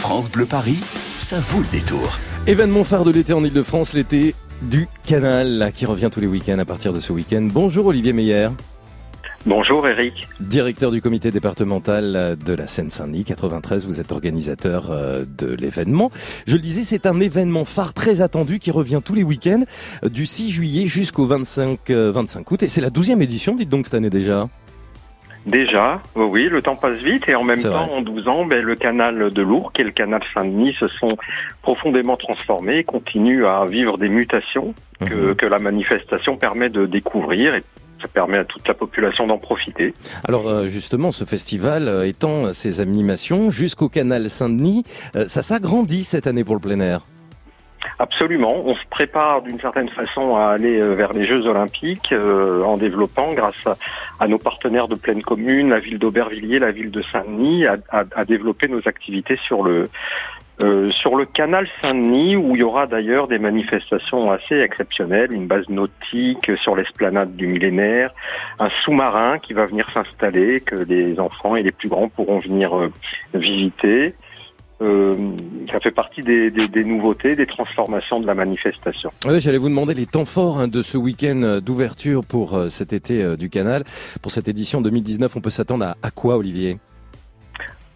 France Bleu Paris, ça vaut le détour. Événement phare de l'été en Ile-de-France, l'été du canal qui revient tous les week-ends à partir de ce week-end. Bonjour Olivier Meyer. Bonjour Eric. Directeur du comité départemental de la Seine-Saint-Denis 93, vous êtes organisateur euh, de l'événement. Je le disais, c'est un événement phare très attendu qui revient tous les week-ends du 6 juillet jusqu'au 25, 25 euh, août et c'est la 12e édition, dites donc cette année déjà. Déjà, oui, le temps passe vite et en même temps, en 12 ans, ben, le canal de Lourdes et le canal Saint-Denis se sont profondément transformés et continuent à vivre des mutations que, mhm. que la manifestation permet de découvrir et ça permet à toute la population d'en profiter. Alors euh, justement, ce festival euh, étend ses animations jusqu'au canal Saint-Denis. Euh, ça s'agrandit cette année pour le plein air. Absolument. On se prépare d'une certaine façon à aller vers les Jeux Olympiques en développant, grâce à, nos partenaires de pleine commune, la ville d'Aubervilliers, la ville de Saint-Denis, à, à, développer nos activités sur le euh, sur le canal Saint-Denis, où il y aura d'ailleurs des manifestations assez exceptionnelles, une base nautique sur l'esplanade du millénaire, un sous-marin qui va venir s'installer, que les enfants et les plus grands pourront venir euh, visiter. Euh, ça fait partie des, nouveautés, des transformations de la manifestation. J'allais vous demander les temps forts hein, de ce week-end d'ouverture pour cet été du canal. Pour cette édition 2019, on peut s'attendre à quoi, Olivier?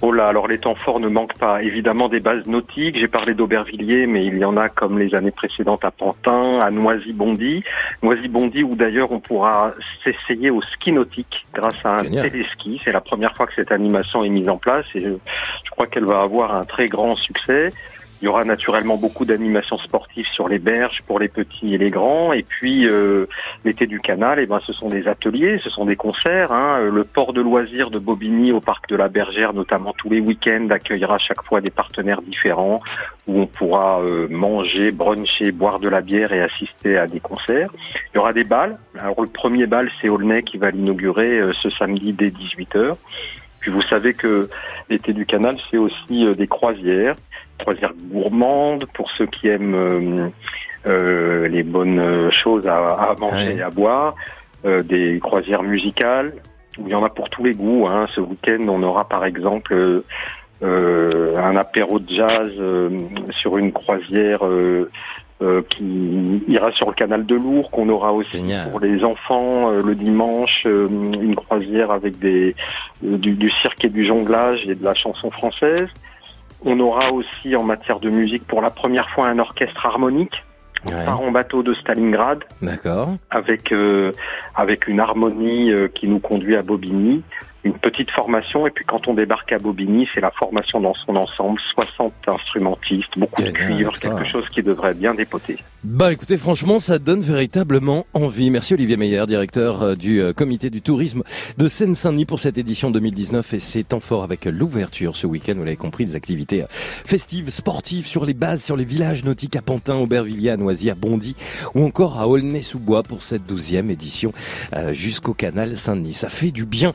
Oh là, alors les temps forts ne manquent pas. Évidemment des bases nautiques, j'ai parlé d'Aubervilliers, mais il y en a comme les années précédentes à Pantin, à Noisy-Bondy. Noisy-Bondy où d'ailleurs on pourra s'essayer au ski nautique grâce à un téléski. C'est la première fois que cette animation est mise en place et je crois qu'elle va avoir un très grand succès. Il y aura naturellement beaucoup d'animations sportives sur les berges pour les petits et les grands. Et puis euh, l'été du canal, eh ben, ce sont des ateliers, ce sont des concerts. Hein. Le port de loisirs de Bobigny au parc de la Bergère, notamment tous les week-ends, accueillera chaque fois des partenaires différents où on pourra euh, manger, bruncher, boire de la bière et assister à des concerts. Il y aura des balles. Alors le premier bal, c'est Aulnay qui va l'inaugurer euh, ce samedi dès 18h. Puis vous savez que l'été du canal, c'est aussi des croisières croisière gourmande pour ceux qui aiment euh, euh, les bonnes choses à, manger et à boire, euh, des croisières musicales où il y en a pour tous les goûts. Hein. Ce week-end, on aura par exemple un apéro de jazz sur une croisière. Qui ira sur le canal de Lourdes, qu'on aura aussi pour les enfants le dimanche, une croisière avec des du, du, cirque et du jonglage et de la chanson française. On aura aussi en matière de musique pour la première fois un orchestre harmonique. en bateau de Stalingrad. D'accord. Avec euh, avec une harmonie euh, qui nous conduit à Bobigny une petite formation et puis quand on débarque à Bobigny, c'est la formation dans son ensemble, 60 instrumentistes, beaucoup de cuivre, quelque chose qui devrait bien dépoter. Bah écoutez, franchement, ça donne véritablement envie. Merci Olivier Meyer, directeur euh, du euh, comité du tourisme de Seine-Saint-Denis pour cette édition 2019 et c'est temps fort avec l'ouverture ce week-end, vous l'avez compris, des activités euh, festives, sportives sur les bases, sur les villages nautiques à Pantin, Aubervilliers, à Noisy, à Bondy ou encore à Aulnay-sous-Bois pour cette douzième édition jusqu'au canal Saint-Denis. Ça fait du bien.